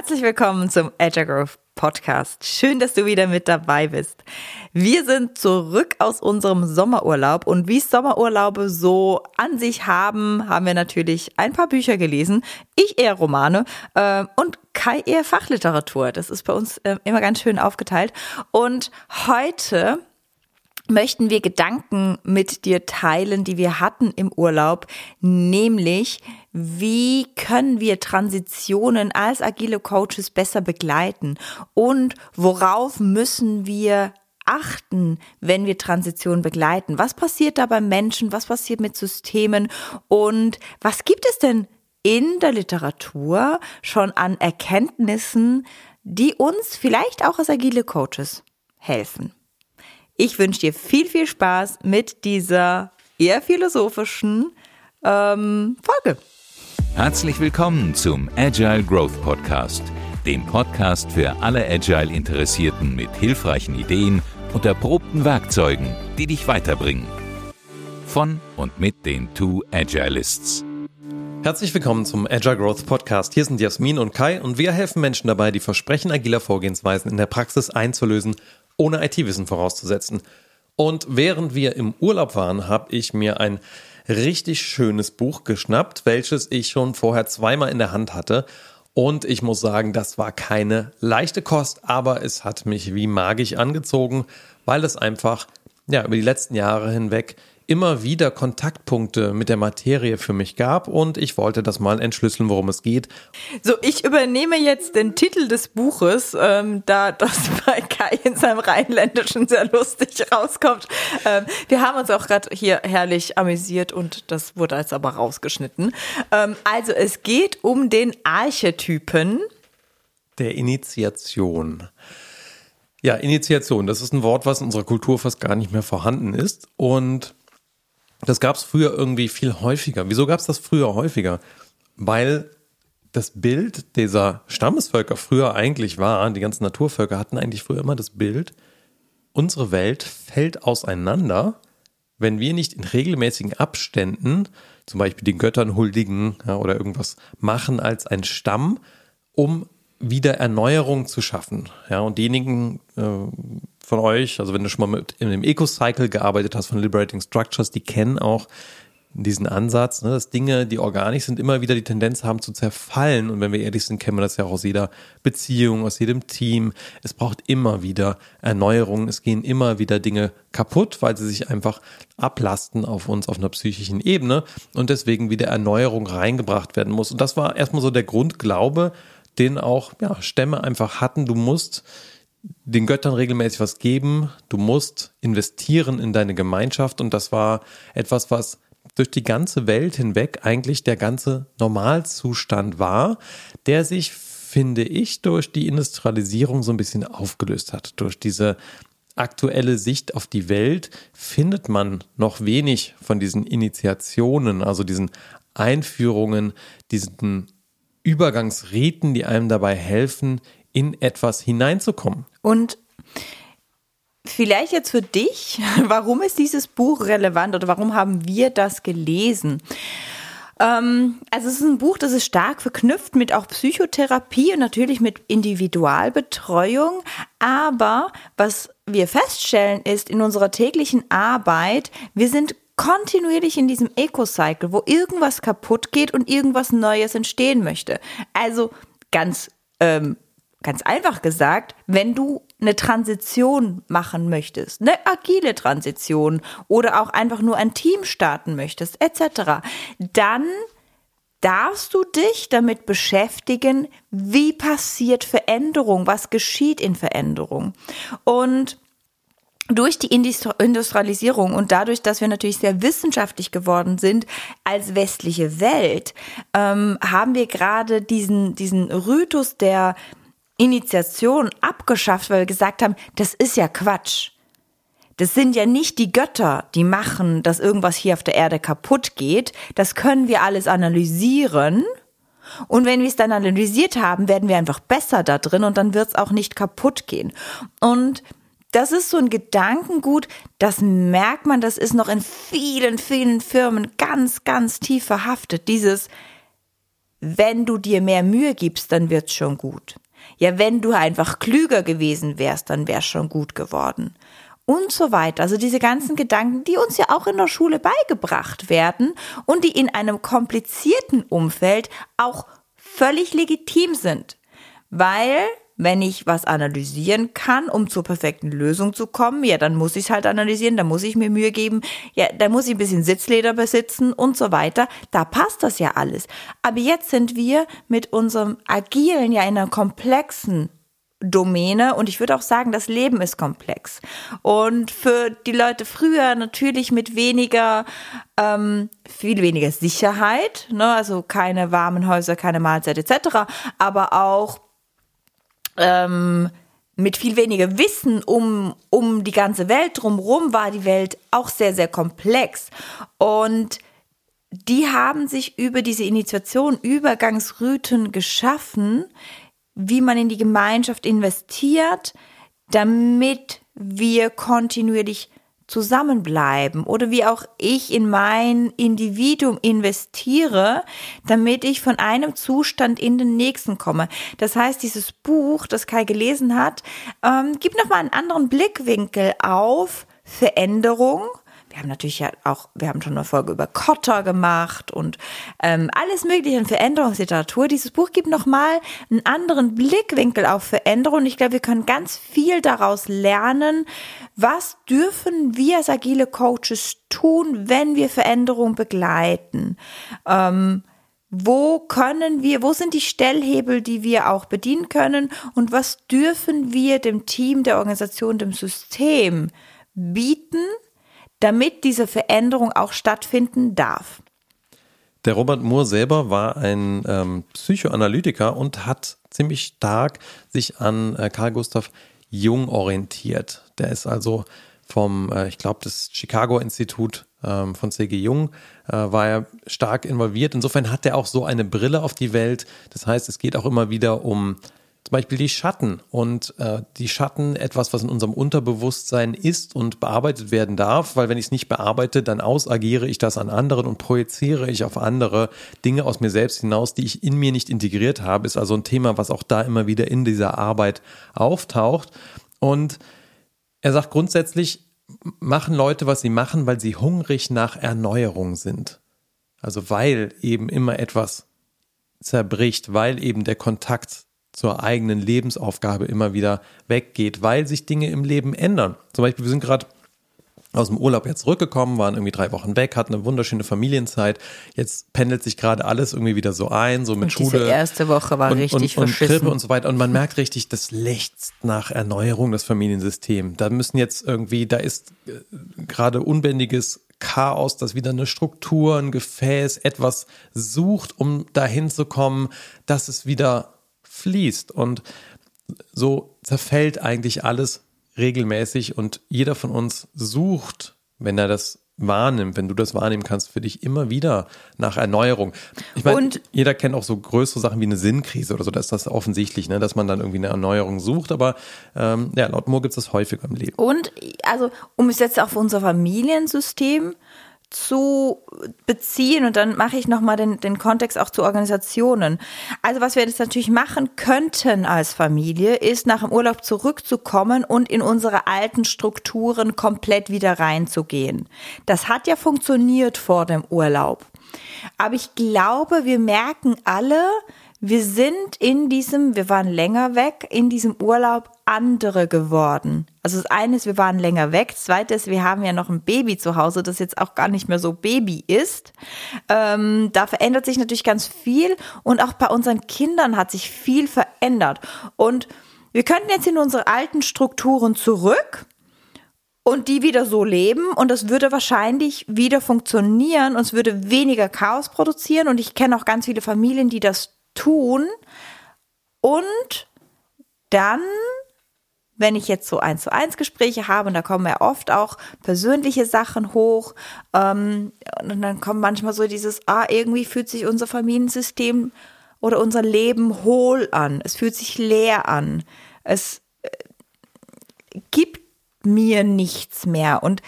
Herzlich willkommen zum Agile Growth Podcast. Schön, dass du wieder mit dabei bist. Wir sind zurück aus unserem Sommerurlaub und wie Sommerurlaube so an sich haben, haben wir natürlich ein paar Bücher gelesen. Ich eher Romane äh, und Kai eher Fachliteratur. Das ist bei uns äh, immer ganz schön aufgeteilt. Und heute möchten wir Gedanken mit dir teilen, die wir hatten im Urlaub, nämlich wie können wir Transitionen als agile Coaches besser begleiten und worauf müssen wir achten, wenn wir Transitionen begleiten? Was passiert da beim Menschen? Was passiert mit Systemen? Und was gibt es denn in der Literatur schon an Erkenntnissen, die uns vielleicht auch als agile Coaches helfen? Ich wünsche dir viel, viel Spaß mit dieser eher philosophischen ähm, Folge. Herzlich willkommen zum Agile Growth Podcast, dem Podcast für alle Agile-Interessierten mit hilfreichen Ideen und erprobten Werkzeugen, die dich weiterbringen. Von und mit den Two Agilists. Herzlich willkommen zum Agile Growth Podcast. Hier sind Jasmin und Kai und wir helfen Menschen dabei, die Versprechen agiler Vorgehensweisen in der Praxis einzulösen ohne IT-Wissen vorauszusetzen. Und während wir im Urlaub waren, habe ich mir ein richtig schönes Buch geschnappt, welches ich schon vorher zweimal in der Hand hatte. Und ich muss sagen, das war keine leichte Kost, aber es hat mich wie magisch angezogen, weil es einfach ja, über die letzten Jahre hinweg immer wieder Kontaktpunkte mit der Materie für mich gab und ich wollte das mal entschlüsseln, worum es geht. So, ich übernehme jetzt den Titel des Buches, ähm, da das bei Kai in seinem Rheinländischen sehr lustig rauskommt. Ähm, wir haben uns auch gerade hier herrlich amüsiert und das wurde jetzt aber rausgeschnitten. Ähm, also es geht um den Archetypen der Initiation. Ja, Initiation, das ist ein Wort, was in unserer Kultur fast gar nicht mehr vorhanden ist. Und das gab es früher irgendwie viel häufiger. Wieso gab es das früher häufiger? Weil das Bild dieser Stammesvölker früher eigentlich war, die ganzen Naturvölker hatten eigentlich früher immer das Bild, unsere Welt fällt auseinander, wenn wir nicht in regelmäßigen Abständen, zum Beispiel den Göttern huldigen ja, oder irgendwas machen als ein Stamm, um wieder Erneuerung zu schaffen. Ja, und diejenigen äh, von euch, also wenn du schon mal mit in dem Eco-Cycle gearbeitet hast von Liberating Structures, die kennen auch diesen Ansatz, ne, dass Dinge, die organisch sind, immer wieder die Tendenz haben zu zerfallen. Und wenn wir ehrlich sind, kennen wir das ja auch aus jeder Beziehung, aus jedem Team. Es braucht immer wieder Erneuerung. Es gehen immer wieder Dinge kaputt, weil sie sich einfach ablasten auf uns auf einer psychischen Ebene und deswegen wieder Erneuerung reingebracht werden muss. Und das war erstmal so der Grundglaube, den auch ja, Stämme einfach hatten. Du musst den Göttern regelmäßig was geben, du musst investieren in deine Gemeinschaft und das war etwas, was durch die ganze Welt hinweg eigentlich der ganze Normalzustand war, der sich, finde ich, durch die Industrialisierung so ein bisschen aufgelöst hat. Durch diese aktuelle Sicht auf die Welt findet man noch wenig von diesen Initiationen, also diesen Einführungen, diesen Übergangsriten, die einem dabei helfen, in etwas hineinzukommen. Und vielleicht jetzt für dich, warum ist dieses Buch relevant oder warum haben wir das gelesen? Ähm, also es ist ein Buch, das ist stark verknüpft mit auch Psychotherapie und natürlich mit Individualbetreuung. Aber was wir feststellen ist in unserer täglichen Arbeit, wir sind kontinuierlich in diesem Eco-Cycle, wo irgendwas kaputt geht und irgendwas Neues entstehen möchte. Also ganz ähm, ganz einfach gesagt, wenn du eine Transition machen möchtest, eine agile Transition oder auch einfach nur ein Team starten möchtest, etc., dann darfst du dich damit beschäftigen, wie passiert Veränderung, was geschieht in Veränderung. Und durch die Industrialisierung und dadurch, dass wir natürlich sehr wissenschaftlich geworden sind als westliche Welt, ähm, haben wir gerade diesen, diesen Rythus der Initiation abgeschafft, weil wir gesagt haben, das ist ja Quatsch. Das sind ja nicht die Götter, die machen, dass irgendwas hier auf der Erde kaputt geht. Das können wir alles analysieren. Und wenn wir es dann analysiert haben, werden wir einfach besser da drin und dann wird es auch nicht kaputt gehen. Und das ist so ein Gedankengut, das merkt man, das ist noch in vielen, vielen Firmen ganz, ganz tief verhaftet. Dieses, wenn du dir mehr Mühe gibst, dann wird's schon gut. Ja, wenn du einfach klüger gewesen wärst, dann wär's schon gut geworden. Und so weiter. Also diese ganzen Gedanken, die uns ja auch in der Schule beigebracht werden und die in einem komplizierten Umfeld auch völlig legitim sind. Weil wenn ich was analysieren kann, um zur perfekten Lösung zu kommen, ja, dann muss ich es halt analysieren, da muss ich mir Mühe geben, ja, da muss ich ein bisschen Sitzleder besitzen und so weiter. Da passt das ja alles. Aber jetzt sind wir mit unserem Agilen ja in einer komplexen Domäne und ich würde auch sagen, das Leben ist komplex. Und für die Leute früher natürlich mit weniger, ähm, viel weniger Sicherheit, ne? also keine warmen Häuser, keine Mahlzeit etc., aber auch ähm, mit viel weniger Wissen um, um die ganze Welt drumherum war die Welt auch sehr, sehr komplex. Und die haben sich über diese Initiation Übergangsrüten geschaffen, wie man in die Gemeinschaft investiert, damit wir kontinuierlich zusammenbleiben oder wie auch ich in mein Individuum investiere, damit ich von einem Zustand in den nächsten komme. Das heißt, dieses Buch, das Kai gelesen hat, ähm, gibt nochmal einen anderen Blickwinkel auf Veränderung wir haben natürlich ja auch, wir haben schon eine Folge über Kotter gemacht und ähm, alles mögliche in Veränderungsliteratur. Dieses Buch gibt nochmal einen anderen Blickwinkel auf Veränderung. Ich glaube, wir können ganz viel daraus lernen. Was dürfen wir als agile Coaches tun, wenn wir Veränderung begleiten? Ähm, wo können wir, wo sind die Stellhebel, die wir auch bedienen können und was dürfen wir dem Team, der Organisation, dem System bieten, damit diese Veränderung auch stattfinden darf. Der Robert Moore selber war ein ähm, Psychoanalytiker und hat ziemlich stark sich an äh, Carl Gustav Jung orientiert. Der ist also vom, äh, ich glaube, das Chicago-Institut ähm, von C.G. Jung, äh, war er stark involviert. Insofern hat er auch so eine Brille auf die Welt. Das heißt, es geht auch immer wieder um zum Beispiel die Schatten und äh, die Schatten etwas, was in unserem Unterbewusstsein ist und bearbeitet werden darf, weil wenn ich es nicht bearbeite, dann ausagiere ich das an anderen und projiziere ich auf andere Dinge aus mir selbst hinaus, die ich in mir nicht integriert habe. Ist also ein Thema, was auch da immer wieder in dieser Arbeit auftaucht. Und er sagt grundsätzlich, machen Leute, was sie machen, weil sie hungrig nach Erneuerung sind. Also weil eben immer etwas zerbricht, weil eben der Kontakt zur eigenen Lebensaufgabe immer wieder weggeht, weil sich Dinge im Leben ändern. Zum Beispiel, wir sind gerade aus dem Urlaub jetzt zurückgekommen, waren irgendwie drei Wochen weg, hatten eine wunderschöne Familienzeit. Jetzt pendelt sich gerade alles irgendwie wieder so ein, so mit und Schule. Die erste Woche war und, richtig und, und Krippe und so weiter. Und man merkt richtig, das lechzt nach Erneuerung, das Familiensystem. Da müssen jetzt irgendwie, da ist äh, gerade unbändiges Chaos, das wieder eine Struktur, ein Gefäß, etwas sucht, um dahin zu kommen, dass es wieder fließt. Und so zerfällt eigentlich alles regelmäßig und jeder von uns sucht, wenn er das wahrnimmt, wenn du das wahrnehmen kannst, für dich immer wieder nach Erneuerung. Ich meine, jeder kennt auch so größere Sachen wie eine Sinnkrise oder so, da ist das offensichtlich, ne, dass man dann irgendwie eine Erneuerung sucht, aber ähm, ja, laut Moore gibt es das häufiger im Leben. Und also, um es jetzt auf unser Familiensystem zu beziehen und dann mache ich nochmal den, den Kontext auch zu Organisationen. Also was wir jetzt natürlich machen könnten als Familie, ist nach dem Urlaub zurückzukommen und in unsere alten Strukturen komplett wieder reinzugehen. Das hat ja funktioniert vor dem Urlaub. Aber ich glaube, wir merken alle, wir sind in diesem, wir waren länger weg, in diesem Urlaub andere geworden. Also das eine ist, wir waren länger weg. Das zweite ist, wir haben ja noch ein Baby zu Hause, das jetzt auch gar nicht mehr so Baby ist. Ähm, da verändert sich natürlich ganz viel und auch bei unseren Kindern hat sich viel verändert. Und wir könnten jetzt in unsere alten Strukturen zurück und die wieder so leben und das würde wahrscheinlich wieder funktionieren und es würde weniger Chaos produzieren und ich kenne auch ganz viele Familien, die das tun. Und dann, wenn ich jetzt so eins zu eins Gespräche habe, und da kommen ja oft auch persönliche Sachen hoch, ähm, und dann kommt manchmal so dieses, ah, irgendwie fühlt sich unser Familiensystem oder unser Leben hohl an. Es fühlt sich leer an. Es äh, gibt mir nichts mehr. Und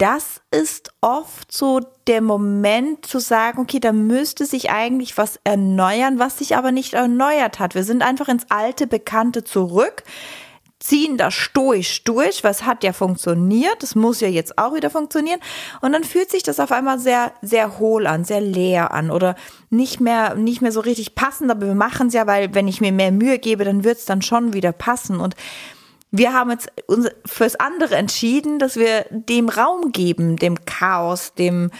das ist oft so der Moment zu sagen, okay, da müsste sich eigentlich was erneuern, was sich aber nicht erneuert hat. Wir sind einfach ins alte Bekannte zurück ziehen da stoisch durch, was hat ja funktioniert, das muss ja jetzt auch wieder funktionieren. Und dann fühlt sich das auf einmal sehr sehr hohl an, sehr leer an oder nicht mehr nicht mehr so richtig passend, aber wir machen es ja, weil wenn ich mir mehr Mühe gebe, dann wird es dann schon wieder passen. Und wir haben jetzt fürs andere entschieden, dass wir dem Raum geben, dem Chaos, dem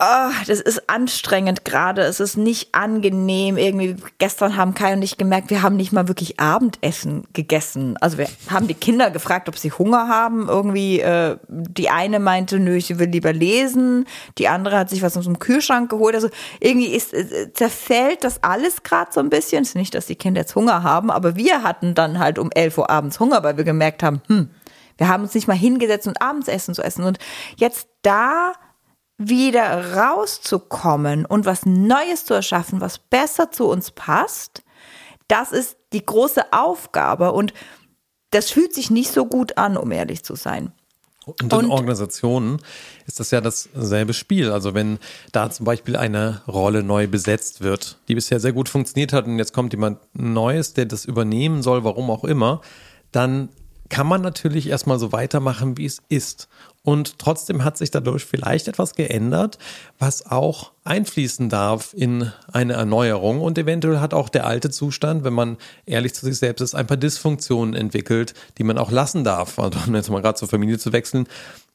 Oh, das ist anstrengend gerade. Es ist nicht angenehm. Irgendwie gestern haben Kai und ich gemerkt, wir haben nicht mal wirklich Abendessen gegessen. Also wir haben die Kinder gefragt, ob sie Hunger haben. Irgendwie äh, die eine meinte, nö, sie will lieber lesen. Die andere hat sich was aus dem Kühlschrank geholt. Also irgendwie ist äh, zerfällt das alles gerade so ein bisschen. Es ist nicht, dass die Kinder jetzt Hunger haben, aber wir hatten dann halt um 11 Uhr abends Hunger, weil wir gemerkt haben, hm, wir haben uns nicht mal hingesetzt und Abendsessen zu essen. Und jetzt da wieder rauszukommen und was Neues zu erschaffen, was besser zu uns passt, das ist die große Aufgabe und das fühlt sich nicht so gut an, um ehrlich zu sein. Und in und, Organisationen ist das ja dasselbe Spiel. Also wenn da zum Beispiel eine Rolle neu besetzt wird, die bisher sehr gut funktioniert hat und jetzt kommt jemand Neues, der das übernehmen soll, warum auch immer, dann kann man natürlich erstmal so weitermachen, wie es ist. Und trotzdem hat sich dadurch vielleicht etwas geändert, was auch einfließen darf in eine Erneuerung. Und eventuell hat auch der alte Zustand, wenn man ehrlich zu sich selbst ist, ein paar Dysfunktionen entwickelt, die man auch lassen darf. Also, um jetzt mal gerade zur Familie zu wechseln,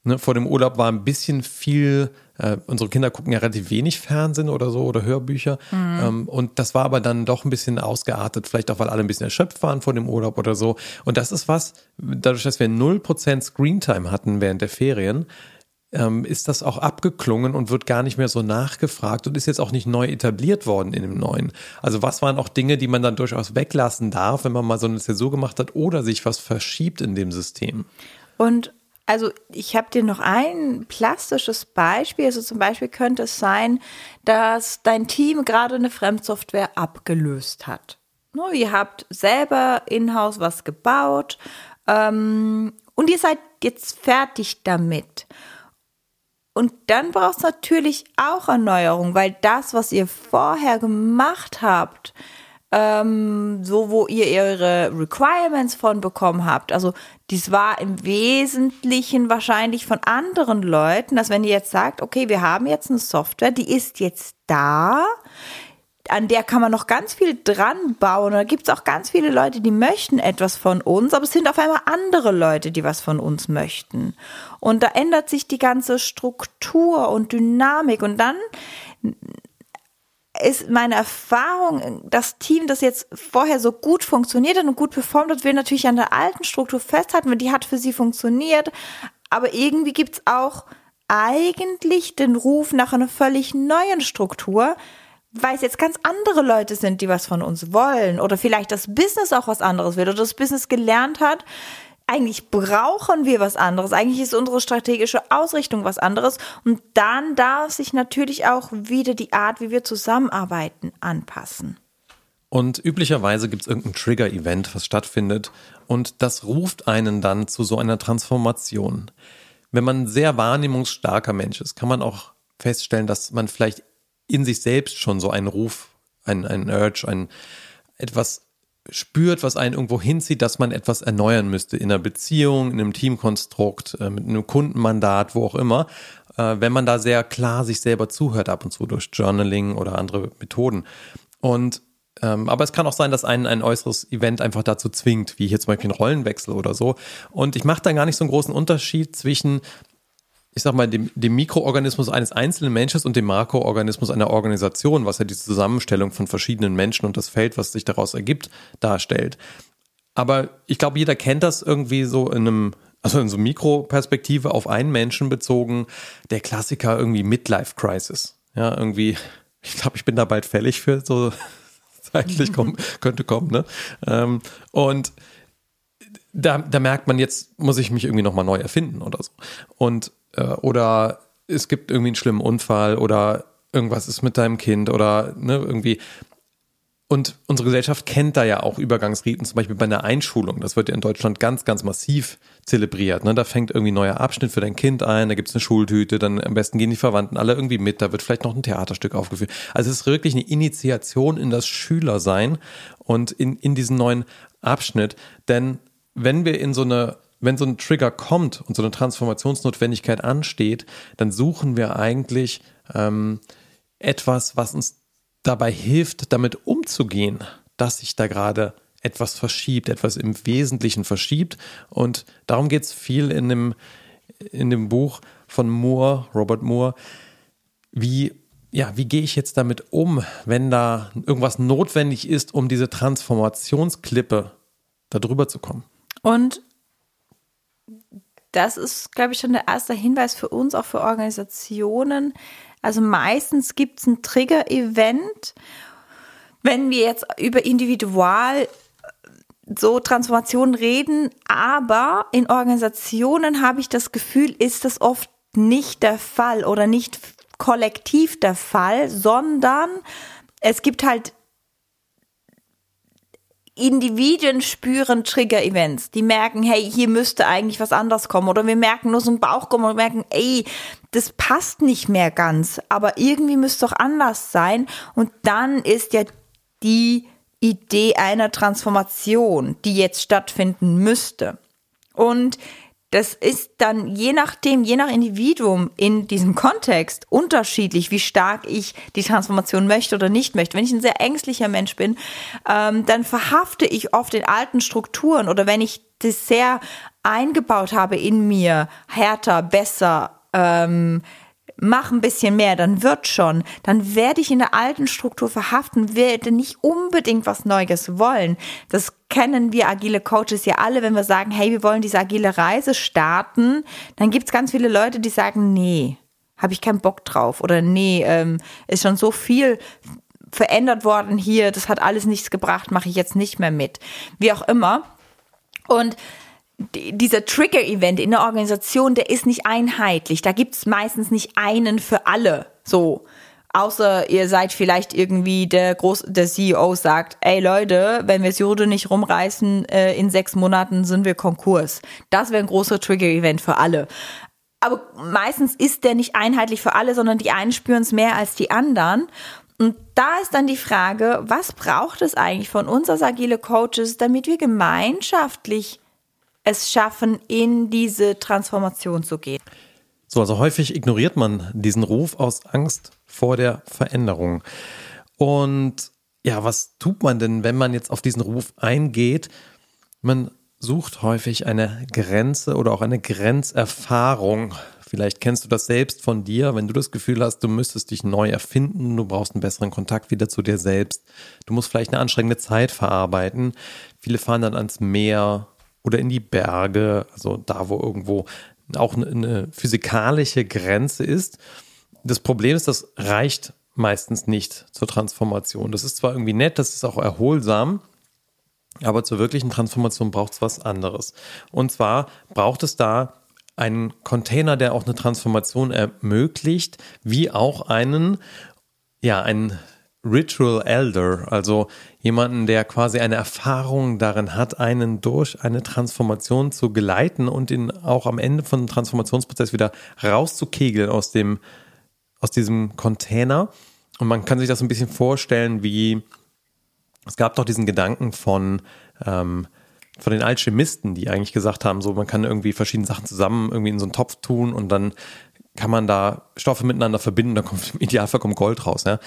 Ne, vor dem Urlaub war ein bisschen viel, äh, unsere Kinder gucken ja relativ wenig Fernsehen oder so oder Hörbücher. Mhm. Ähm, und das war aber dann doch ein bisschen ausgeartet, vielleicht auch, weil alle ein bisschen erschöpft waren vor dem Urlaub oder so. Und das ist was, dadurch, dass wir 0% Screentime hatten während der Ferien, ähm, ist das auch abgeklungen und wird gar nicht mehr so nachgefragt und ist jetzt auch nicht neu etabliert worden in dem neuen. Also was waren auch Dinge, die man dann durchaus weglassen darf, wenn man mal so eine Zäsur gemacht hat oder sich was verschiebt in dem System? Und also ich habe dir noch ein plastisches Beispiel. Also zum Beispiel könnte es sein, dass dein Team gerade eine Fremdsoftware abgelöst hat. No, ihr habt selber in-house was gebaut ähm, und ihr seid jetzt fertig damit. Und dann braucht es natürlich auch Erneuerung, weil das, was ihr vorher gemacht habt, ähm, so wo ihr ihre Requirements von bekommen habt. Also dies war im Wesentlichen wahrscheinlich von anderen Leuten, dass wenn ihr jetzt sagt, okay, wir haben jetzt eine Software, die ist jetzt da, an der kann man noch ganz viel dran bauen. Da gibt es auch ganz viele Leute, die möchten etwas von uns, aber es sind auf einmal andere Leute, die was von uns möchten. Und da ändert sich die ganze Struktur und Dynamik. Und dann ist meine Erfahrung, das Team, das jetzt vorher so gut funktioniert hat und gut performt hat, will natürlich an der alten Struktur festhalten, weil die hat für sie funktioniert. Aber irgendwie gibt's auch eigentlich den Ruf nach einer völlig neuen Struktur, weil es jetzt ganz andere Leute sind, die was von uns wollen. Oder vielleicht das Business auch was anderes will oder das Business gelernt hat, eigentlich brauchen wir was anderes. Eigentlich ist unsere strategische Ausrichtung was anderes. Und dann darf sich natürlich auch wieder die Art, wie wir zusammenarbeiten, anpassen. Und üblicherweise gibt es irgendein Trigger-Event, was stattfindet. Und das ruft einen dann zu so einer Transformation. Wenn man ein sehr wahrnehmungsstarker Mensch ist, kann man auch feststellen, dass man vielleicht in sich selbst schon so einen Ruf, einen, einen Urge, ein etwas spürt, was einen irgendwo hinzieht, dass man etwas erneuern müsste in einer Beziehung, in einem Teamkonstrukt, äh, mit einem Kundenmandat, wo auch immer, äh, wenn man da sehr klar sich selber zuhört ab und zu durch Journaling oder andere Methoden. Und ähm, aber es kann auch sein, dass einen ein äußeres Event einfach dazu zwingt, wie hier zum Beispiel ein Rollenwechsel oder so. Und ich mache da gar nicht so einen großen Unterschied zwischen ich sag mal, dem, dem Mikroorganismus eines einzelnen Menschen und dem Makroorganismus einer Organisation, was ja die Zusammenstellung von verschiedenen Menschen und das Feld, was sich daraus ergibt, darstellt. Aber ich glaube, jeder kennt das irgendwie so in einem, also in so Mikroperspektive auf einen Menschen bezogen, der Klassiker irgendwie Midlife Crisis. Ja, irgendwie, ich glaube, ich bin da bald fällig für, so zeitlich kommen, könnte kommen, ne? Ähm, und da, da merkt man, jetzt muss ich mich irgendwie nochmal neu erfinden oder so. Und oder es gibt irgendwie einen schlimmen Unfall oder irgendwas ist mit deinem Kind oder ne, irgendwie. und unsere Gesellschaft kennt da ja auch Übergangsriten, zum Beispiel bei einer Einschulung. Das wird ja in Deutschland ganz, ganz massiv zelebriert. Ne? Da fängt irgendwie ein neuer Abschnitt für dein Kind ein, da gibt's eine Schultüte, dann am besten gehen die Verwandten alle irgendwie mit, da wird vielleicht noch ein Theaterstück aufgeführt. Also es ist wirklich eine Initiation in das Schülersein und in, in diesen neuen Abschnitt. Denn wenn wir in so eine wenn so ein Trigger kommt und so eine Transformationsnotwendigkeit ansteht, dann suchen wir eigentlich ähm, etwas, was uns dabei hilft, damit umzugehen, dass sich da gerade etwas verschiebt, etwas im Wesentlichen verschiebt. Und darum geht es viel in dem, in dem Buch von Moore, Robert Moore, wie, ja, wie gehe ich jetzt damit um, wenn da irgendwas notwendig ist, um diese Transformationsklippe da drüber zu kommen. Und das ist, glaube ich, schon der erste Hinweis für uns, auch für Organisationen, also meistens gibt es ein Trigger-Event. Wenn wir jetzt über individual so Transformationen reden, aber in Organisationen habe ich das Gefühl, ist das oft nicht der Fall oder nicht kollektiv der Fall, sondern es gibt halt Individuen spüren Trigger-Events. Die merken, hey, hier müsste eigentlich was anderes kommen. Oder wir merken nur so ein Bauch kommen und merken, ey, das passt nicht mehr ganz. Aber irgendwie müsste doch anders sein. Und dann ist ja die Idee einer Transformation, die jetzt stattfinden müsste. Und das ist dann je nachdem, je nach Individuum in diesem Kontext unterschiedlich, wie stark ich die Transformation möchte oder nicht möchte. Wenn ich ein sehr ängstlicher Mensch bin, ähm, dann verhafte ich oft in alten Strukturen oder wenn ich das sehr eingebaut habe in mir, härter, besser, ähm, mach ein bisschen mehr, dann wird schon, dann werde ich in der alten Struktur verhaften, werde nicht unbedingt was Neues wollen. Das kennen wir agile Coaches ja alle, wenn wir sagen, hey, wir wollen diese agile Reise starten, dann gibt es ganz viele Leute, die sagen, nee, habe ich keinen Bock drauf oder nee, ähm, ist schon so viel verändert worden hier, das hat alles nichts gebracht, mache ich jetzt nicht mehr mit. Wie auch immer. Und dieser Trigger-Event in der Organisation, der ist nicht einheitlich. Da gibt es meistens nicht einen für alle. So. Außer ihr seid vielleicht irgendwie der Groß, der CEO sagt, ey Leute, wenn wir Jude nicht rumreißen, äh, in sechs Monaten sind wir Konkurs. Das wäre ein großer Trigger-Event für alle. Aber meistens ist der nicht einheitlich für alle, sondern die einen spüren es mehr als die anderen. Und da ist dann die Frage, was braucht es eigentlich von uns als agile Coaches, damit wir gemeinschaftlich es schaffen, in diese Transformation zu gehen. So, also häufig ignoriert man diesen Ruf aus Angst vor der Veränderung. Und ja, was tut man denn, wenn man jetzt auf diesen Ruf eingeht? Man sucht häufig eine Grenze oder auch eine Grenzerfahrung. Vielleicht kennst du das selbst von dir, wenn du das Gefühl hast, du müsstest dich neu erfinden, du brauchst einen besseren Kontakt wieder zu dir selbst. Du musst vielleicht eine anstrengende Zeit verarbeiten. Viele fahren dann ans Meer oder in die Berge, also da, wo irgendwo auch eine physikalische Grenze ist. Das Problem ist, das reicht meistens nicht zur Transformation. Das ist zwar irgendwie nett, das ist auch erholsam, aber zur wirklichen Transformation braucht es was anderes. Und zwar braucht es da einen Container, der auch eine Transformation ermöglicht, wie auch einen, ja, einen Ritual Elder, also jemanden, der quasi eine Erfahrung darin hat, einen durch eine Transformation zu geleiten und ihn auch am Ende von Transformationsprozess wieder rauszukegeln aus dem, aus diesem Container. Und man kann sich das ein bisschen vorstellen, wie es gab doch diesen Gedanken von, ähm, von den Alchemisten, die eigentlich gesagt haben, so man kann irgendwie verschiedene Sachen zusammen irgendwie in so einen Topf tun und dann kann man da Stoffe miteinander verbinden, da kommt im Idealfall kommt Gold raus. Ja?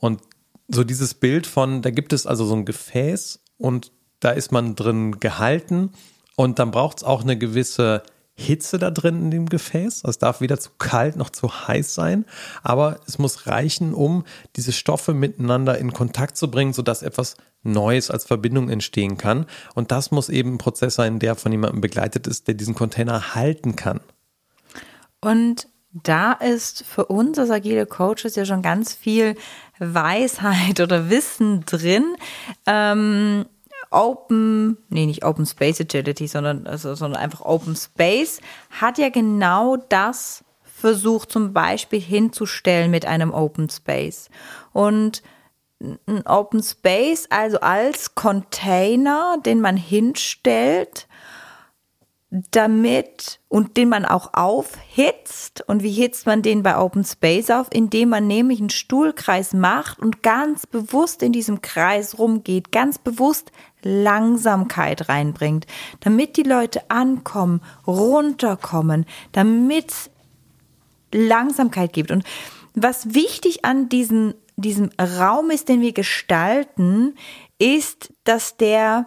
Und so dieses Bild von, da gibt es also so ein Gefäß und da ist man drin gehalten und dann braucht es auch eine gewisse Hitze da drin in dem Gefäß. Es darf weder zu kalt noch zu heiß sein, aber es muss reichen, um diese Stoffe miteinander in Kontakt zu bringen, sodass etwas Neues als Verbindung entstehen kann. Und das muss eben ein Prozess sein, der von jemandem begleitet ist, der diesen Container halten kann. Und da ist für uns als agile Coaches ja schon ganz viel Weisheit oder Wissen drin. Ähm, Open, nee, nicht Open Space Agility, sondern, also, sondern einfach Open Space hat ja genau das versucht zum Beispiel hinzustellen mit einem Open Space. Und ein Open Space, also als Container, den man hinstellt, damit und den man auch aufhitzt. Und wie hitzt man den bei Open Space auf? Indem man nämlich einen Stuhlkreis macht und ganz bewusst in diesem Kreis rumgeht, ganz bewusst Langsamkeit reinbringt, damit die Leute ankommen, runterkommen, damit Langsamkeit gibt. Und was wichtig an diesen, diesem Raum ist, den wir gestalten, ist, dass der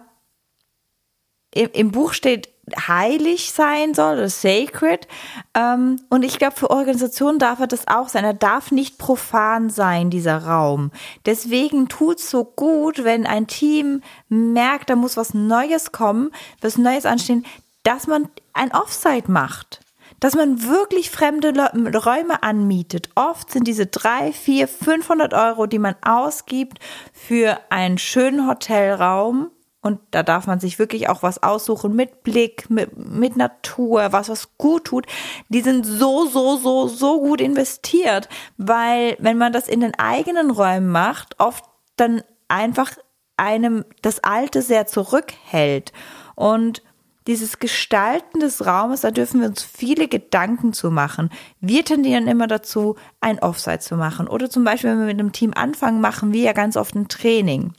im Buch steht, heilig sein soll oder sacred. Ähm, und ich glaube, für Organisationen darf er das auch sein. Er darf nicht profan sein, dieser Raum. Deswegen tut so gut, wenn ein Team merkt, da muss was Neues kommen, was Neues anstehen, dass man ein Offsite macht. Dass man wirklich fremde Räume anmietet. Oft sind diese drei, vier, 500 Euro, die man ausgibt für einen schönen Hotelraum, und da darf man sich wirklich auch was aussuchen mit Blick, mit, mit Natur, was was gut tut. Die sind so, so, so, so gut investiert, weil wenn man das in den eigenen Räumen macht, oft dann einfach einem das Alte sehr zurückhält. Und dieses Gestalten des Raumes, da dürfen wir uns viele Gedanken zu machen. Wir tendieren immer dazu, ein Offside zu machen. Oder zum Beispiel, wenn wir mit einem Team anfangen, machen wir ja ganz oft ein Training.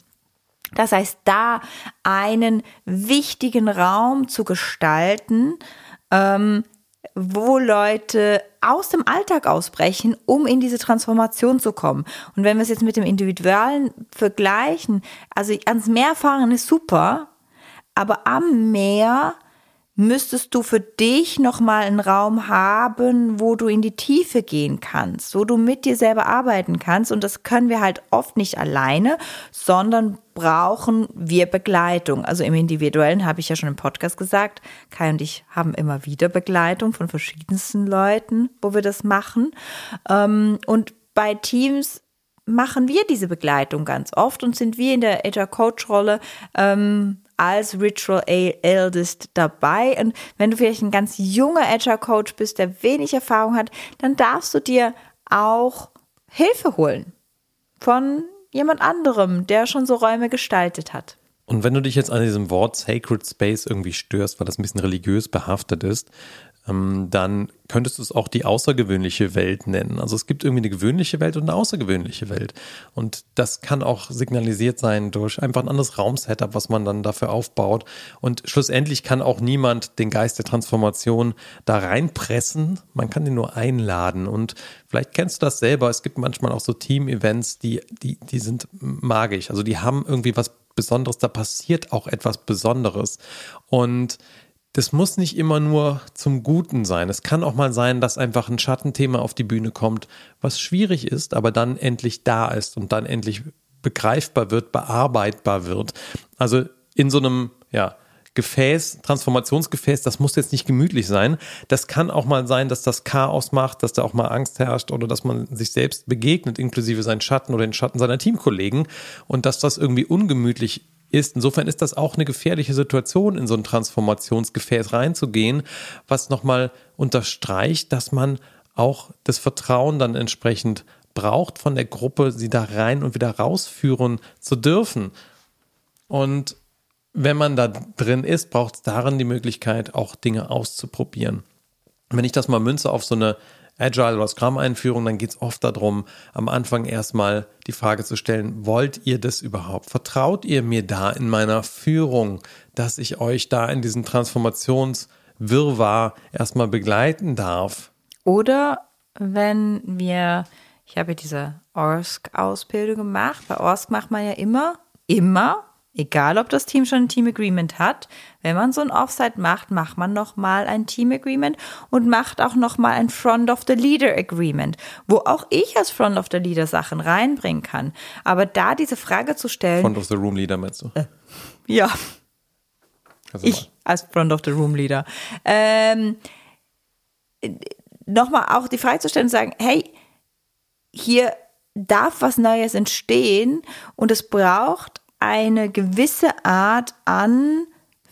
Das heißt, da einen wichtigen Raum zu gestalten, ähm, wo Leute aus dem Alltag ausbrechen, um in diese Transformation zu kommen. Und wenn wir es jetzt mit dem Individualen vergleichen, also ans Meer fahren ist super, aber am Meer müsstest du für dich nochmal einen Raum haben, wo du in die Tiefe gehen kannst, wo du mit dir selber arbeiten kannst. Und das können wir halt oft nicht alleine, sondern brauchen wir Begleitung. Also im Individuellen habe ich ja schon im Podcast gesagt, Kai und ich haben immer wieder Begleitung von verschiedensten Leuten, wo wir das machen. Ähm, und bei Teams machen wir diese Begleitung ganz oft und sind wir in der Agile Coach Rolle ähm, als Ritual Eldest dabei. Und wenn du vielleicht ein ganz junger Agile Coach bist, der wenig Erfahrung hat, dann darfst du dir auch Hilfe holen von jemand anderem, der schon so Räume gestaltet hat. Und wenn du dich jetzt an diesem Wort Sacred Space irgendwie störst, weil das ein bisschen religiös behaftet ist, dann könntest du es auch die außergewöhnliche Welt nennen. Also es gibt irgendwie eine gewöhnliche Welt und eine außergewöhnliche Welt. Und das kann auch signalisiert sein durch einfach ein anderes Raumsetup, was man dann dafür aufbaut. Und schlussendlich kann auch niemand den Geist der Transformation da reinpressen. Man kann den nur einladen. Und vielleicht kennst du das selber. Es gibt manchmal auch so Team-Events, die, die, die sind magisch. Also die haben irgendwie was Besonderes. Da passiert auch etwas Besonderes. Und das muss nicht immer nur zum Guten sein. Es kann auch mal sein, dass einfach ein Schattenthema auf die Bühne kommt, was schwierig ist, aber dann endlich da ist und dann endlich begreifbar wird, bearbeitbar wird. Also in so einem, ja, Gefäß, Transformationsgefäß, das muss jetzt nicht gemütlich sein. Das kann auch mal sein, dass das Chaos macht, dass da auch mal Angst herrscht oder dass man sich selbst begegnet, inklusive seinen Schatten oder den Schatten seiner Teamkollegen und dass das irgendwie ungemütlich ist. Insofern ist das auch eine gefährliche Situation, in so ein Transformationsgefäß reinzugehen, was nochmal unterstreicht, dass man auch das Vertrauen dann entsprechend braucht von der Gruppe, sie da rein und wieder rausführen zu dürfen. Und wenn man da drin ist, braucht es darin die Möglichkeit, auch Dinge auszuprobieren. Wenn ich das mal münze auf so eine Agile oder Scrum-Einführung, dann geht es oft darum, am Anfang erstmal die Frage zu stellen, wollt ihr das überhaupt? Vertraut ihr mir da in meiner Führung, dass ich euch da in diesem Transformationswirrwarr erstmal begleiten darf? Oder wenn wir, ich habe diese ORSC-Ausbildung gemacht, bei ORSC macht man ja immer, immer Egal, ob das Team schon ein Team Agreement hat, wenn man so ein Offsite macht, macht man nochmal ein Team Agreement und macht auch nochmal ein Front of the Leader Agreement, wo auch ich als Front of the Leader Sachen reinbringen kann. Aber da diese Frage zu stellen. Front of the Room Leader meinst du? Äh, ja. Also ich als Front of the Room Leader. Ähm, nochmal auch die Frage zu stellen und sagen, hey, hier darf was Neues entstehen und es braucht eine gewisse Art an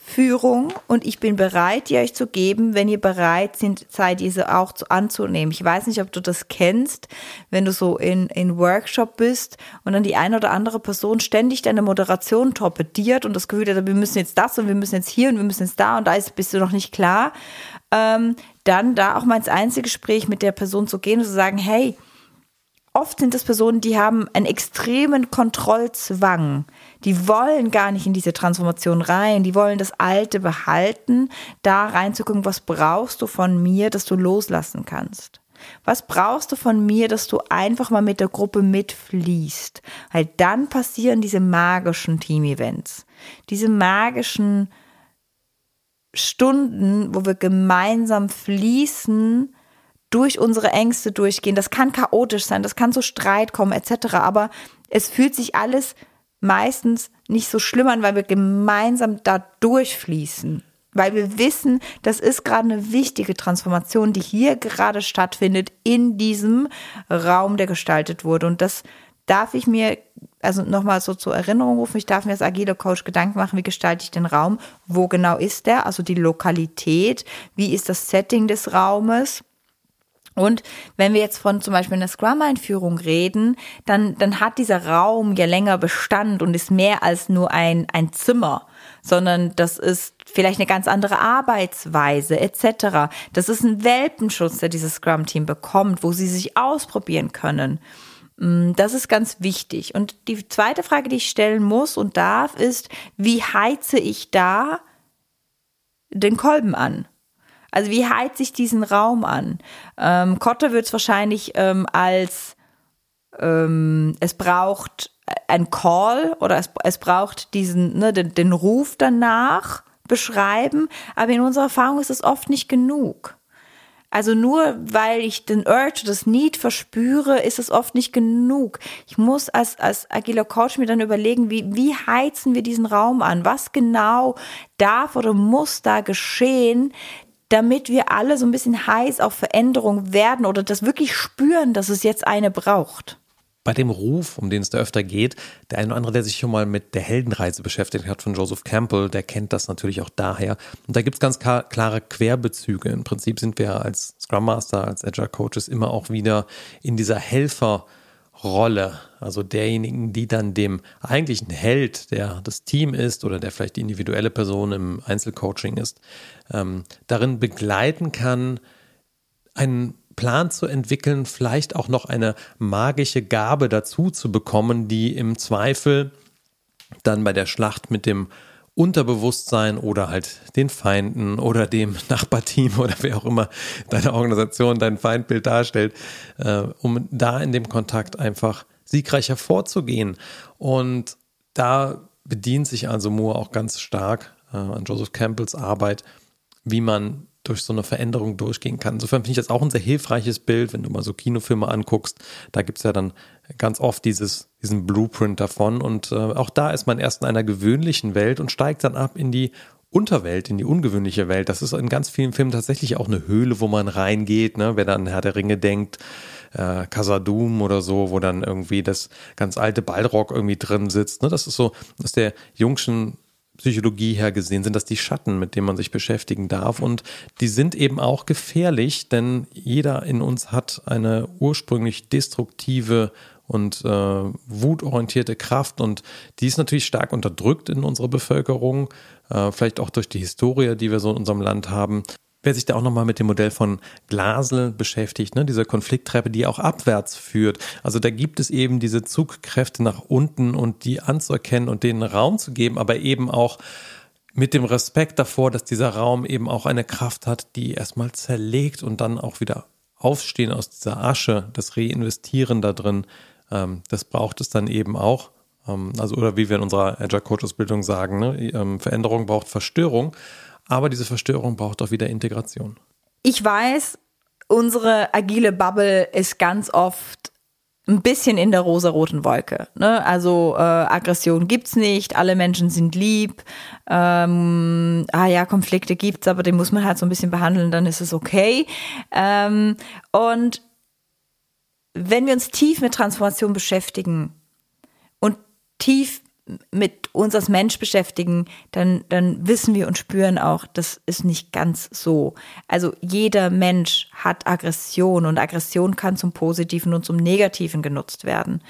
Führung und ich bin bereit, die euch zu geben, wenn ihr bereit sind, seid, diese auch zu, anzunehmen. Ich weiß nicht, ob du das kennst, wenn du so in, in Workshop bist und dann die eine oder andere Person ständig deine Moderation torpediert und das Gefühl hat, wir müssen jetzt das und wir müssen jetzt hier und wir müssen jetzt da und da ist, bist du noch nicht klar. Ähm, dann da auch mal ins Einzelgespräch mit der Person zu gehen und zu sagen, hey, oft sind es Personen, die haben einen extremen Kontrollzwang. Die wollen gar nicht in diese Transformation rein. Die wollen das Alte behalten, da reinzugucken, was brauchst du von mir, dass du loslassen kannst. Was brauchst du von mir, dass du einfach mal mit der Gruppe mitfließt? Weil dann passieren diese magischen Team-Events. Diese magischen Stunden, wo wir gemeinsam fließen, durch unsere Ängste durchgehen. Das kann chaotisch sein, das kann zu Streit kommen etc. Aber es fühlt sich alles meistens nicht so schlimm an, weil wir gemeinsam da durchfließen. Weil wir wissen, das ist gerade eine wichtige Transformation, die hier gerade stattfindet in diesem Raum, der gestaltet wurde. Und das darf ich mir, also nochmal so zur Erinnerung rufen, ich darf mir als agile Coach Gedanken machen, wie gestalte ich den Raum, wo genau ist der, also die Lokalität, wie ist das Setting des Raumes, und wenn wir jetzt von zum Beispiel einer Scrum-Einführung reden, dann, dann hat dieser Raum ja länger Bestand und ist mehr als nur ein, ein Zimmer, sondern das ist vielleicht eine ganz andere Arbeitsweise etc. Das ist ein Welpenschutz, der dieses Scrum-Team bekommt, wo sie sich ausprobieren können. Mm, das ist ganz wichtig. Und die zweite Frage, die ich stellen muss und darf, ist, wie heize ich da den Kolben an? Also wie heizt sich diesen Raum an? Ähm, Kotter wird es wahrscheinlich ähm, als ähm, es braucht ein Call oder es, es braucht diesen, ne, den, den Ruf danach beschreiben, aber in unserer Erfahrung ist es oft nicht genug. Also nur weil ich den Urge, das Need verspüre, ist es oft nicht genug. Ich muss als, als agiler Coach mir dann überlegen, wie, wie heizen wir diesen Raum an? Was genau darf oder muss da geschehen, damit wir alle so ein bisschen heiß auf Veränderung werden oder das wirklich spüren, dass es jetzt eine braucht. Bei dem Ruf, um den es da öfter geht, der eine oder andere, der sich schon mal mit der Heldenreise beschäftigt hat von Joseph Campbell, der kennt das natürlich auch daher. Und da gibt es ganz klare Querbezüge. Im Prinzip sind wir als Scrum Master, als Agile Coaches immer auch wieder in dieser Helfer- Rolle, also derjenigen, die dann dem eigentlichen Held, der das Team ist oder der vielleicht die individuelle Person im Einzelcoaching ist, ähm, darin begleiten kann, einen Plan zu entwickeln, vielleicht auch noch eine magische Gabe dazu zu bekommen, die im Zweifel dann bei der Schlacht mit dem Unterbewusstsein oder halt den Feinden oder dem Nachbarteam oder wer auch immer deine Organisation, dein Feindbild darstellt, äh, um da in dem Kontakt einfach siegreicher vorzugehen. Und da bedient sich also Moore auch ganz stark äh, an Joseph Campbells Arbeit, wie man durch so eine Veränderung durchgehen kann. Insofern finde ich das auch ein sehr hilfreiches Bild, wenn du mal so Kinofilme anguckst. Da gibt es ja dann ganz oft dieses, diesen Blueprint davon. Und äh, auch da ist man erst in einer gewöhnlichen Welt und steigt dann ab in die Unterwelt, in die ungewöhnliche Welt. Das ist in ganz vielen Filmen tatsächlich auch eine Höhle, wo man reingeht, ne? wer dann Herr der Ringe denkt, äh, Casadum oder so, wo dann irgendwie das ganz alte Ballrock irgendwie drin sitzt. Ne? Das ist so, dass der Jungschen Psychologie her gesehen sind das die Schatten, mit denen man sich beschäftigen darf. Und die sind eben auch gefährlich, denn jeder in uns hat eine ursprünglich destruktive und äh, wutorientierte Kraft. Und die ist natürlich stark unterdrückt in unserer Bevölkerung, äh, vielleicht auch durch die Historie, die wir so in unserem Land haben. Wer sich da auch nochmal mit dem Modell von Glasel beschäftigt, ne, diese Konflikttreppe, die auch abwärts führt. Also da gibt es eben diese Zugkräfte nach unten und die anzuerkennen und denen Raum zu geben, aber eben auch mit dem Respekt davor, dass dieser Raum eben auch eine Kraft hat, die erstmal zerlegt und dann auch wieder aufstehen aus dieser Asche, das Reinvestieren da drin, ähm, das braucht es dann eben auch. Ähm, also, oder wie wir in unserer Agile Coaches Bildung sagen, ne, ähm, Veränderung braucht Verstörung. Aber diese Verstörung braucht auch wieder Integration. Ich weiß, unsere agile Bubble ist ganz oft ein bisschen in der rosaroten Wolke. Ne? Also äh, Aggression gibt's nicht, alle Menschen sind lieb. Ähm, ah ja, Konflikte gibt's, aber den muss man halt so ein bisschen behandeln, dann ist es okay. Ähm, und wenn wir uns tief mit Transformation beschäftigen und tief mit uns als Mensch beschäftigen, dann, dann wissen wir und spüren auch, das ist nicht ganz so. Also jeder Mensch hat Aggression und Aggression kann zum Positiven und zum Negativen genutzt werden.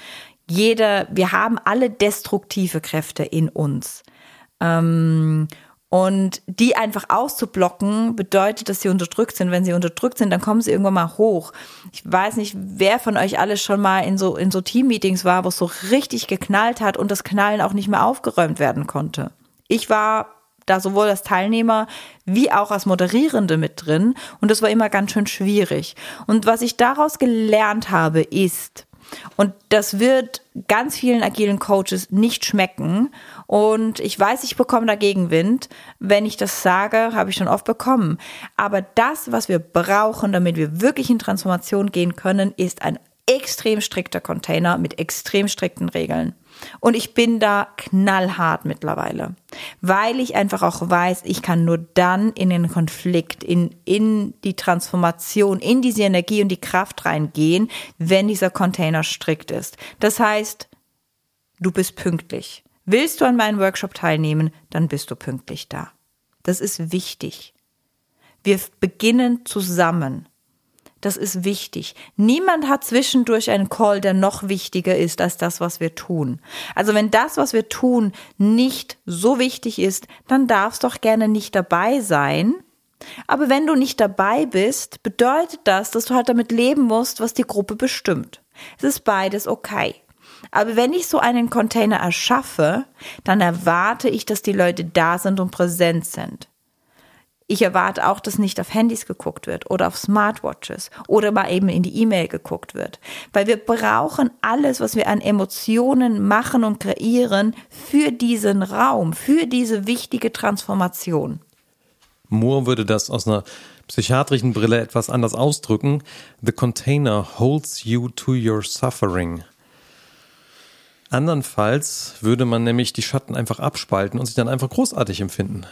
Jeder, wir haben alle destruktive Kräfte in uns. Ähm, und die einfach auszublocken, bedeutet, dass sie unterdrückt sind. Wenn sie unterdrückt sind, dann kommen sie irgendwann mal hoch. Ich weiß nicht, wer von euch alles schon mal in so, in so Teammeetings war, wo es so richtig geknallt hat und das Knallen auch nicht mehr aufgeräumt werden konnte. Ich war da sowohl als Teilnehmer wie auch als Moderierende mit drin und das war immer ganz schön schwierig. Und was ich daraus gelernt habe, ist, und das wird ganz vielen agilen Coaches nicht schmecken. Und ich weiß, ich bekomme da Gegenwind. Wenn ich das sage, habe ich schon oft bekommen. Aber das, was wir brauchen, damit wir wirklich in Transformation gehen können, ist ein extrem strikter Container mit extrem strikten Regeln. Und ich bin da knallhart mittlerweile, weil ich einfach auch weiß, ich kann nur dann in den Konflikt, in, in die Transformation, in diese Energie und die Kraft reingehen, wenn dieser Container strikt ist. Das heißt, du bist pünktlich. Willst du an meinem Workshop teilnehmen, dann bist du pünktlich da. Das ist wichtig. Wir beginnen zusammen. Das ist wichtig. Niemand hat zwischendurch einen Call, der noch wichtiger ist als das, was wir tun. Also wenn das, was wir tun, nicht so wichtig ist, dann darfst doch gerne nicht dabei sein. Aber wenn du nicht dabei bist, bedeutet das, dass du halt damit leben musst, was die Gruppe bestimmt. Es ist beides okay. Aber wenn ich so einen Container erschaffe, dann erwarte ich, dass die Leute da sind und präsent sind. Ich erwarte auch, dass nicht auf Handys geguckt wird oder auf Smartwatches oder mal eben in die E-Mail geguckt wird. Weil wir brauchen alles, was wir an Emotionen machen und kreieren für diesen Raum, für diese wichtige Transformation. Moore würde das aus einer psychiatrischen Brille etwas anders ausdrücken. The container holds you to your suffering. Andernfalls würde man nämlich die Schatten einfach abspalten und sich dann einfach großartig empfinden.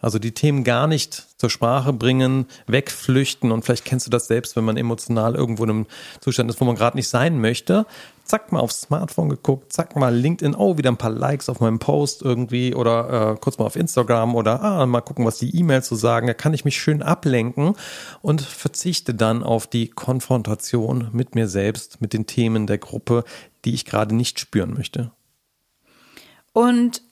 Also die Themen gar nicht zur Sprache bringen, wegflüchten und vielleicht kennst du das selbst, wenn man emotional irgendwo in einem Zustand ist, wo man gerade nicht sein möchte. Zack, mal aufs Smartphone geguckt, zack, mal LinkedIn, oh, wieder ein paar Likes auf meinem Post irgendwie oder äh, kurz mal auf Instagram oder ah, mal gucken, was die E-Mails zu sagen. Da kann ich mich schön ablenken und verzichte dann auf die Konfrontation mit mir selbst, mit den Themen der Gruppe, die ich gerade nicht spüren möchte. Und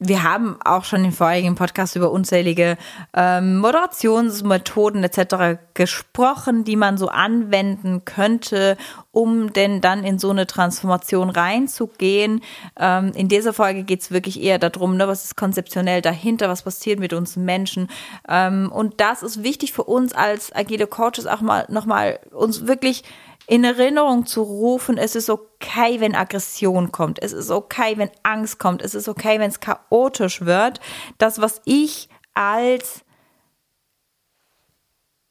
wir haben auch schon im vorigen Podcast über unzählige ähm, Moderationsmethoden etc. gesprochen, die man so anwenden könnte, um denn dann in so eine Transformation reinzugehen. Ähm, in dieser Folge geht es wirklich eher darum, ne, was ist konzeptionell dahinter, was passiert mit uns Menschen. Ähm, und das ist wichtig für uns als agile Coaches auch mal nochmal uns wirklich in Erinnerung zu rufen, es ist okay, wenn Aggression kommt, es ist okay, wenn Angst kommt, es ist okay, wenn es chaotisch wird. Das, was ich als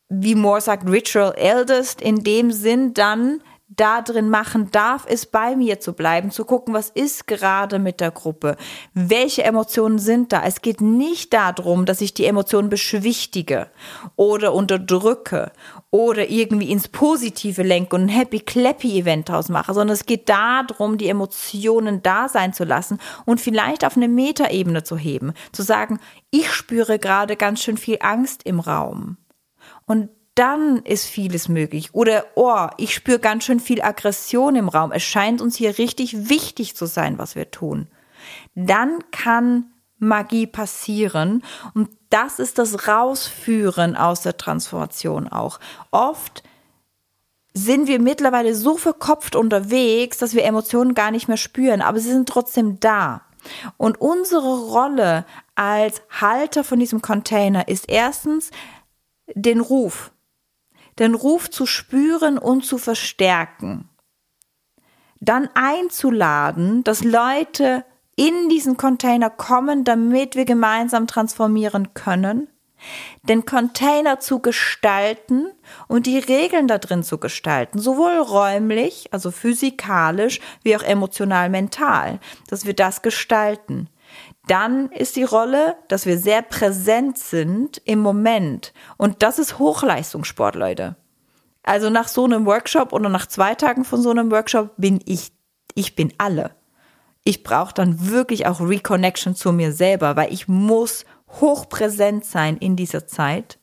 wie Moore sagt, Ritual Eldest, in dem Sinn dann da drin machen darf, ist bei mir zu bleiben, zu gucken, was ist gerade mit der Gruppe, welche Emotionen sind da. Es geht nicht darum, dass ich die Emotionen beschwichtige oder unterdrücke oder irgendwie ins Positive lenke und ein Happy Clappy Event draus mache, sondern es geht darum, die Emotionen da sein zu lassen und vielleicht auf eine Metaebene zu heben, zu sagen, ich spüre gerade ganz schön viel Angst im Raum. Und dann ist vieles möglich. Oder, oh, ich spüre ganz schön viel Aggression im Raum. Es scheint uns hier richtig wichtig zu sein, was wir tun. Dann kann Magie passieren und das ist das Rausführen aus der Transformation auch. Oft sind wir mittlerweile so verkopft unterwegs, dass wir Emotionen gar nicht mehr spüren, aber sie sind trotzdem da. Und unsere Rolle als Halter von diesem Container ist erstens den Ruf, den Ruf zu spüren und zu verstärken. Dann einzuladen, dass Leute in diesen Container kommen, damit wir gemeinsam transformieren können. Den Container zu gestalten und die Regeln da drin zu gestalten, sowohl räumlich, also physikalisch, wie auch emotional mental, dass wir das gestalten. Dann ist die Rolle, dass wir sehr präsent sind im Moment. Und das ist Hochleistungssport, Leute. Also nach so einem Workshop oder nach zwei Tagen von so einem Workshop bin ich, ich bin alle ich brauche dann wirklich auch Reconnection zu mir selber, weil ich muss hochpräsent sein in dieser Zeit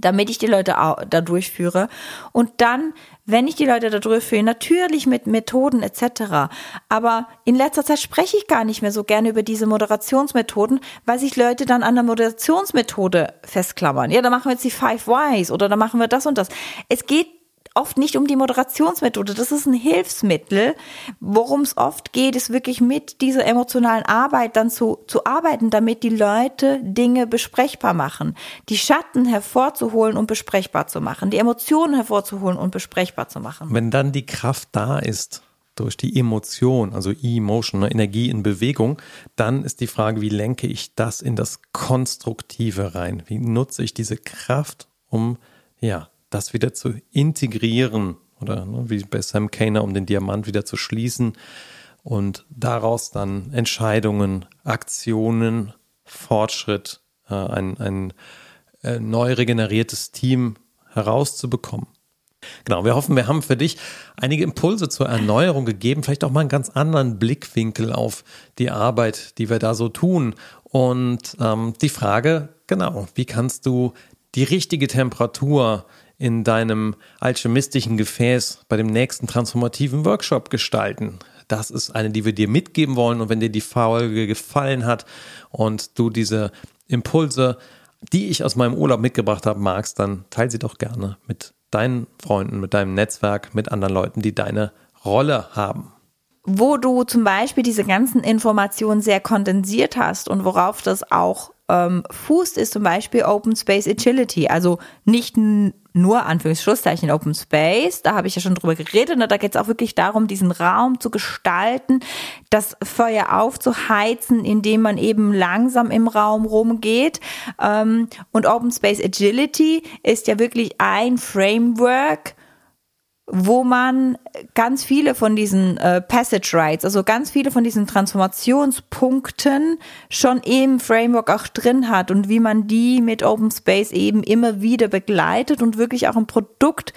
damit ich die Leute da durchführe. Und dann, wenn ich die Leute da durchführe, natürlich mit Methoden etc. Aber in letzter Zeit spreche ich gar nicht mehr so gerne über diese Moderationsmethoden, weil sich Leute dann an der Moderationsmethode festklammern. Ja, da machen wir jetzt die Five Whys oder da machen wir das und das. Es geht oft nicht um die Moderationsmethode. Das ist ein Hilfsmittel. Worum es oft geht, ist wirklich mit dieser emotionalen Arbeit dann zu, zu arbeiten, damit die Leute Dinge besprechbar machen. Die Schatten hervorzuholen und besprechbar zu machen. Die Emotionen hervorzuholen und besprechbar zu machen. Wenn dann die Kraft da ist, durch die Emotion, also E-Motion, ne, Energie in Bewegung, dann ist die Frage, wie lenke ich das in das Konstruktive rein? Wie nutze ich diese Kraft, um ja das wieder zu integrieren oder ne, wie bei Sam Kainer, um den Diamant wieder zu schließen und daraus dann Entscheidungen, Aktionen, Fortschritt, äh, ein, ein äh, neu regeneriertes Team herauszubekommen. Genau, wir hoffen, wir haben für dich einige Impulse zur Erneuerung gegeben, vielleicht auch mal einen ganz anderen Blickwinkel auf die Arbeit, die wir da so tun. Und ähm, die Frage, genau, wie kannst du die richtige Temperatur in deinem alchemistischen Gefäß bei dem nächsten transformativen Workshop gestalten. Das ist eine, die wir dir mitgeben wollen. Und wenn dir die Folge gefallen hat und du diese Impulse, die ich aus meinem Urlaub mitgebracht habe, magst, dann teile sie doch gerne mit deinen Freunden, mit deinem Netzwerk, mit anderen Leuten, die deine Rolle haben wo du zum Beispiel diese ganzen Informationen sehr kondensiert hast und worauf das auch ähm, fußt, ist zum Beispiel Open Space Agility. Also nicht nur Anführungsschlusszeichen Open Space, da habe ich ja schon drüber geredet, und da geht es auch wirklich darum, diesen Raum zu gestalten, das Feuer aufzuheizen, indem man eben langsam im Raum rumgeht. Ähm, und Open Space Agility ist ja wirklich ein Framework, wo man ganz viele von diesen äh, Passage Rights, also ganz viele von diesen Transformationspunkten schon im Framework auch drin hat und wie man die mit Open Space eben immer wieder begleitet und wirklich auch ein Produkt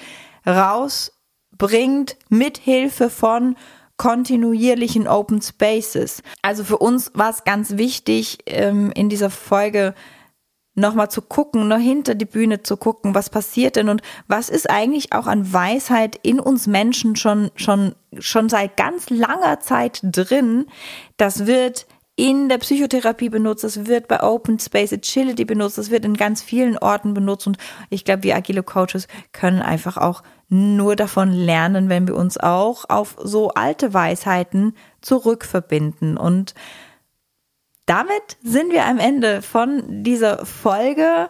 rausbringt mit Hilfe von kontinuierlichen Open Spaces. Also für uns war es ganz wichtig, ähm, in dieser Folge nochmal zu gucken, noch hinter die Bühne zu gucken, was passiert denn und was ist eigentlich auch an Weisheit in uns Menschen schon, schon, schon seit ganz langer Zeit drin. Das wird in der Psychotherapie benutzt, das wird bei Open Space Agility benutzt, das wird in ganz vielen Orten benutzt und ich glaube, wir agile Coaches können einfach auch nur davon lernen, wenn wir uns auch auf so alte Weisheiten zurückverbinden und damit sind wir am Ende von dieser Folge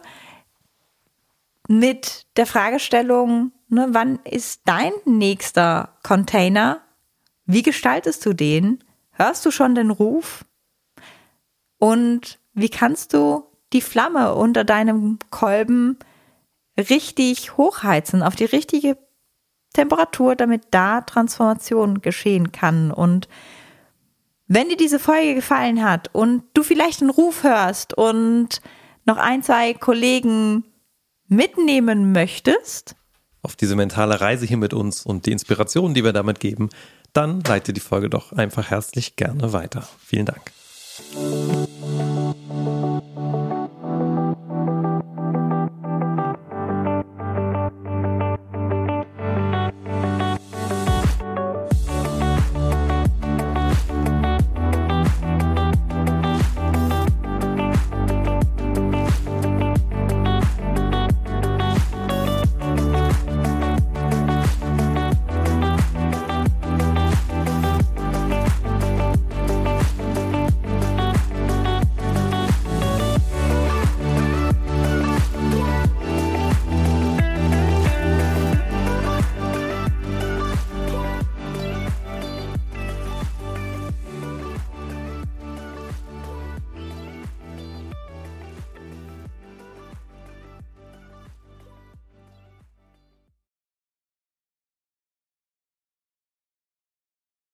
mit der Fragestellung, ne, wann ist dein nächster Container? Wie gestaltest du den? Hörst du schon den Ruf? Und wie kannst du die Flamme unter deinem Kolben richtig hochheizen, auf die richtige Temperatur, damit da Transformation geschehen kann? Und wenn dir diese Folge gefallen hat und du vielleicht einen Ruf hörst und noch ein, zwei Kollegen mitnehmen möchtest, auf diese mentale Reise hier mit uns und die Inspiration, die wir damit geben, dann leite die Folge doch einfach herzlich gerne weiter. Vielen Dank.